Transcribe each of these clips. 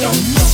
don't know.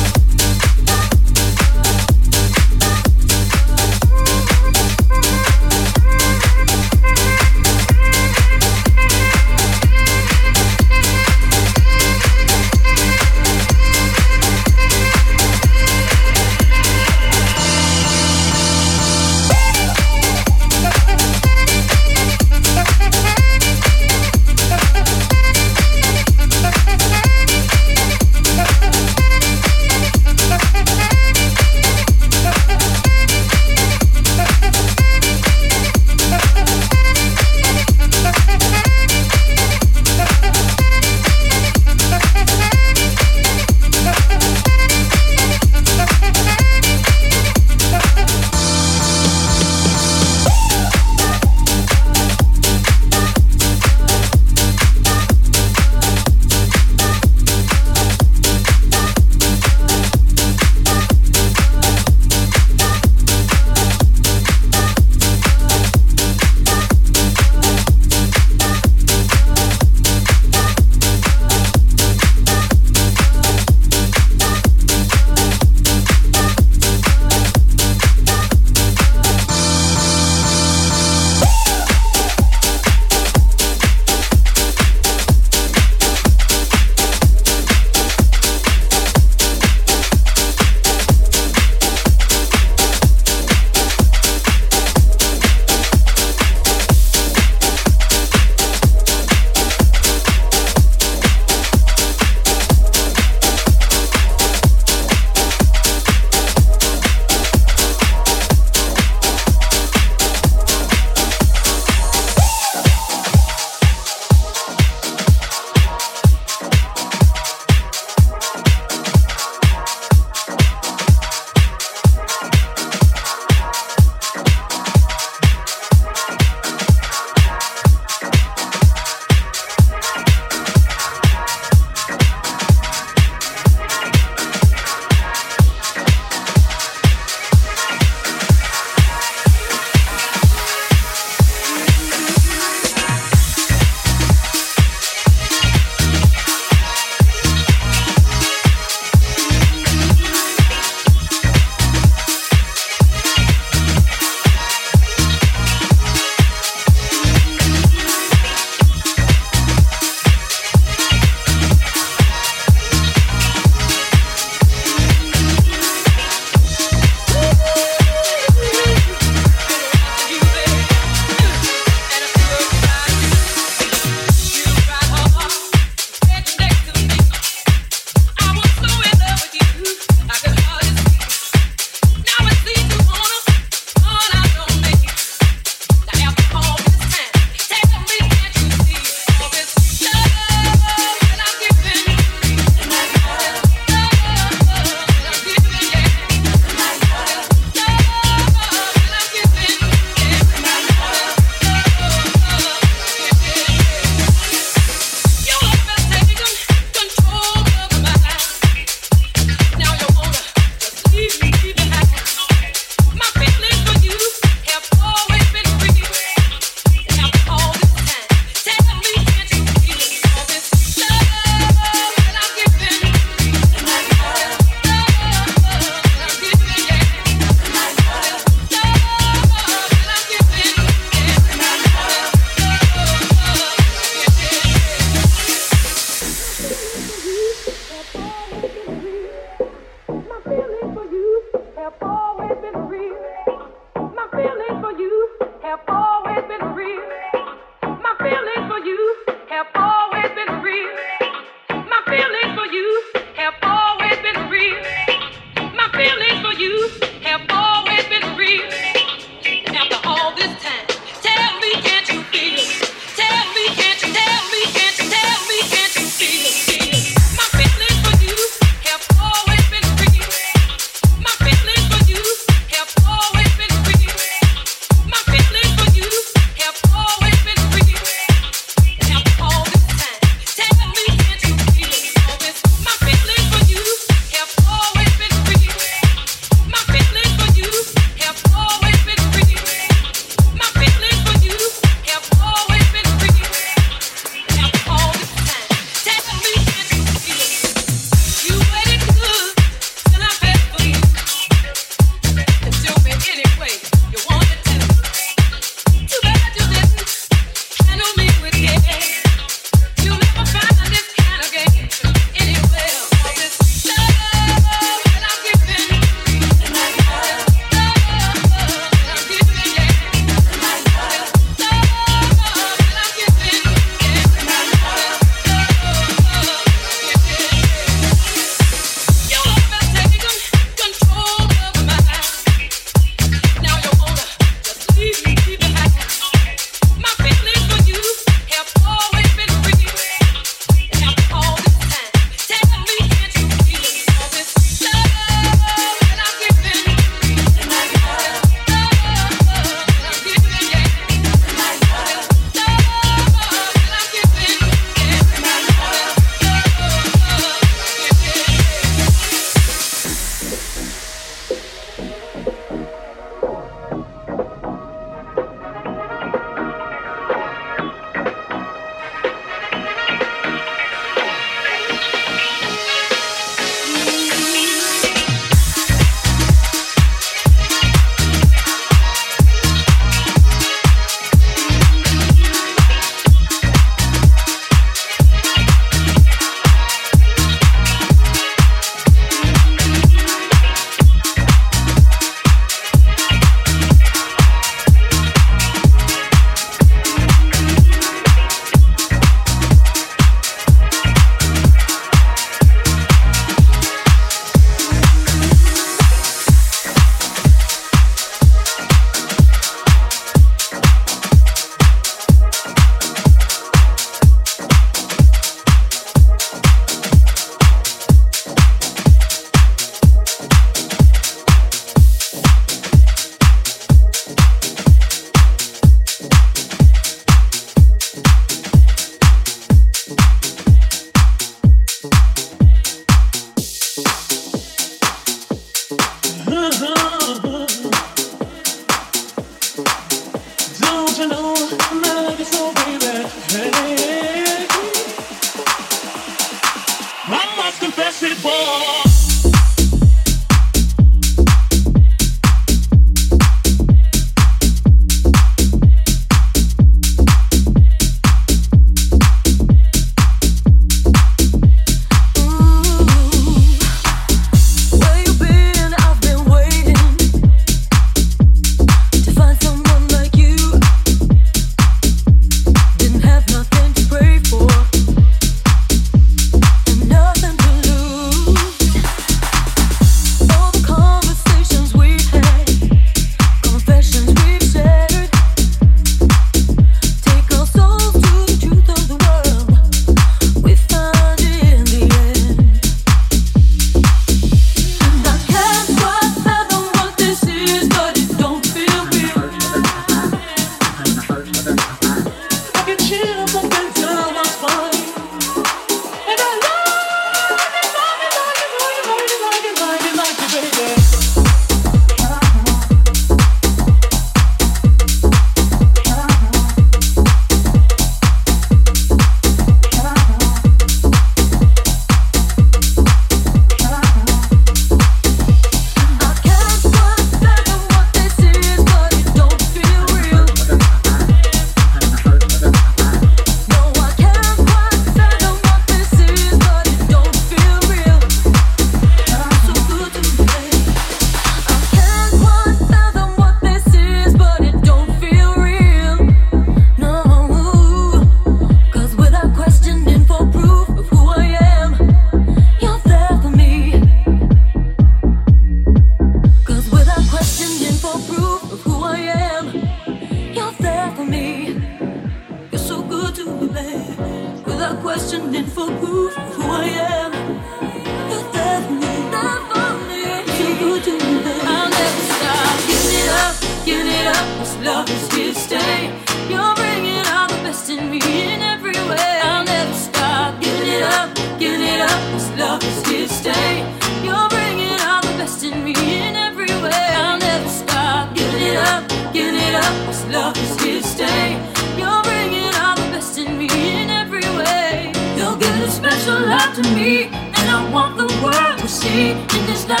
and I want the world to see in this life.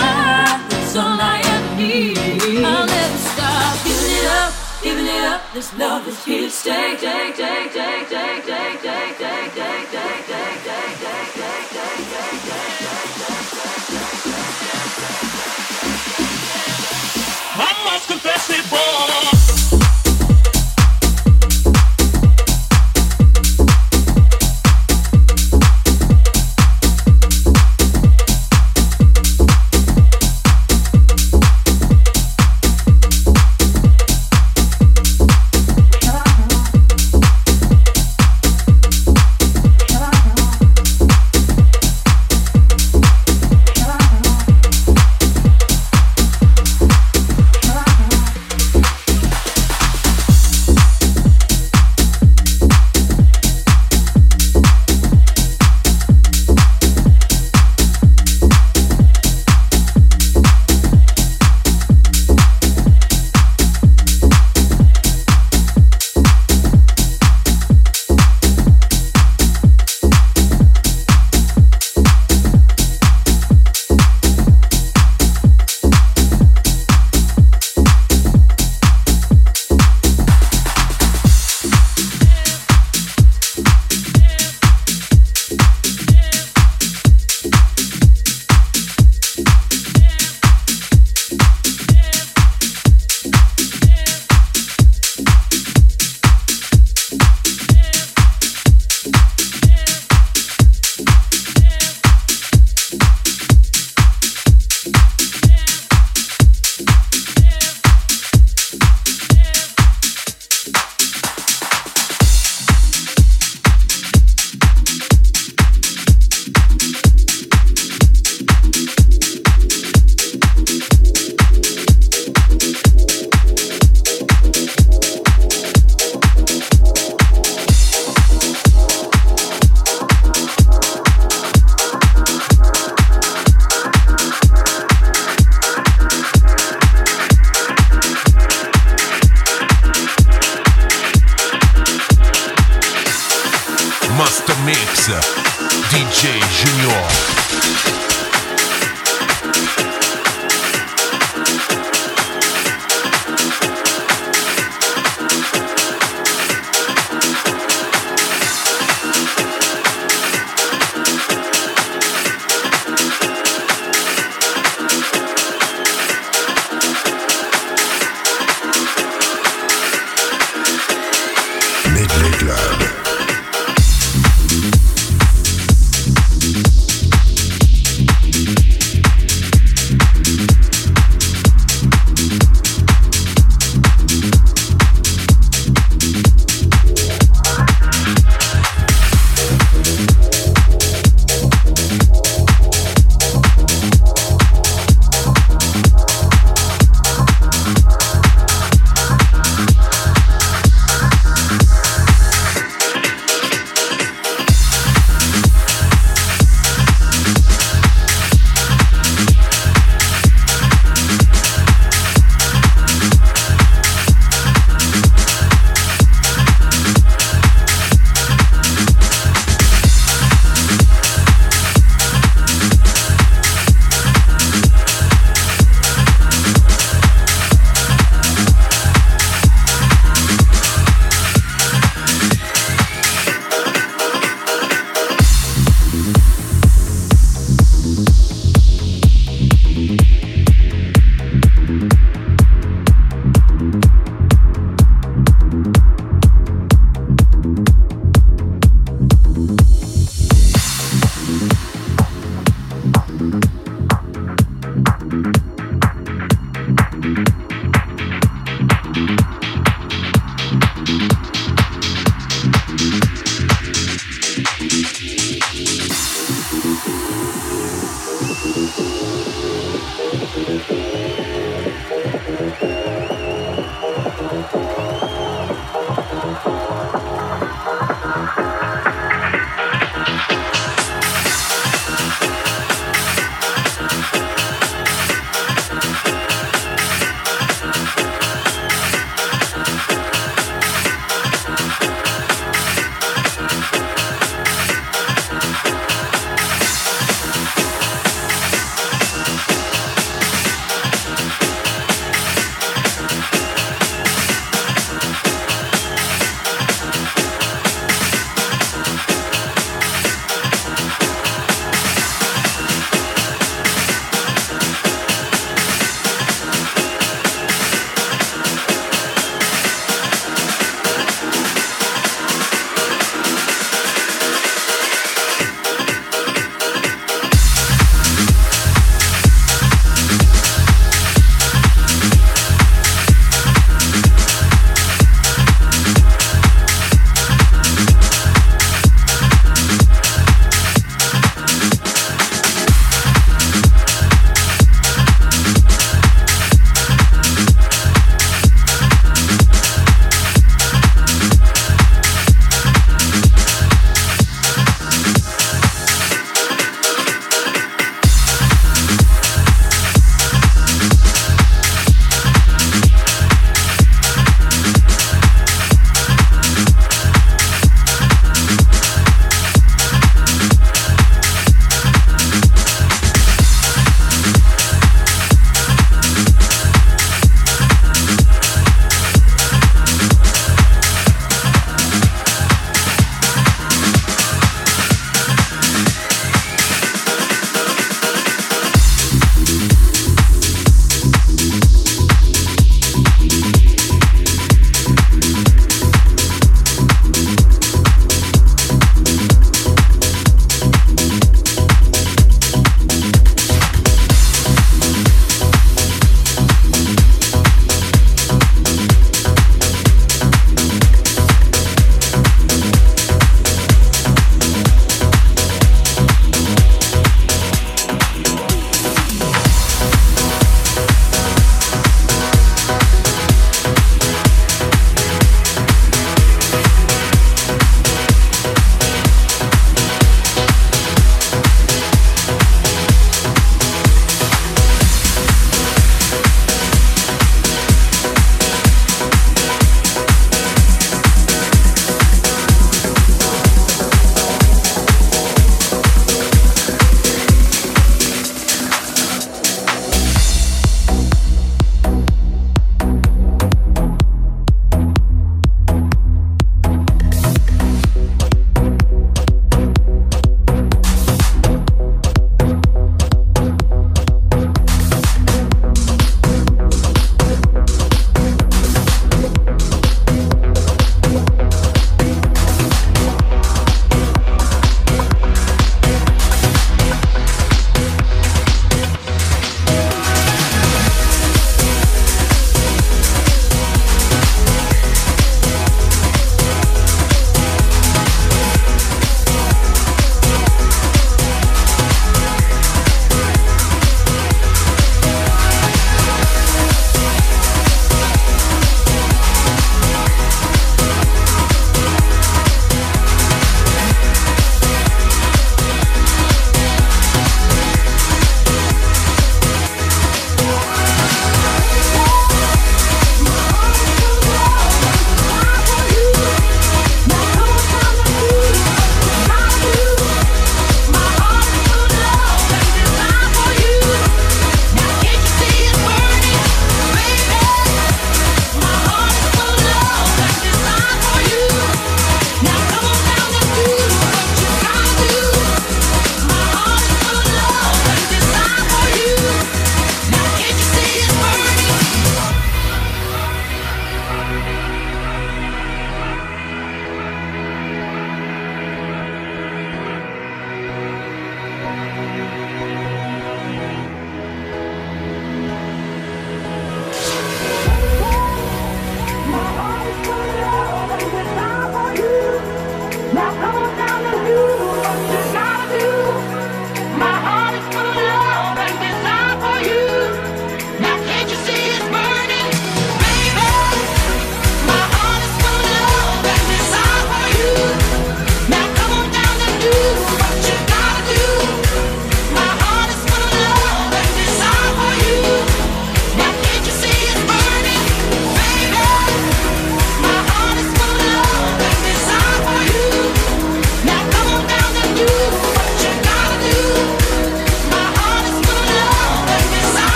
That's all I ever need. I'll never stop giving it up, giving it up. This love is here to stay. Take, take, take, take, take, take, take, take, take, take, take, take, take, take.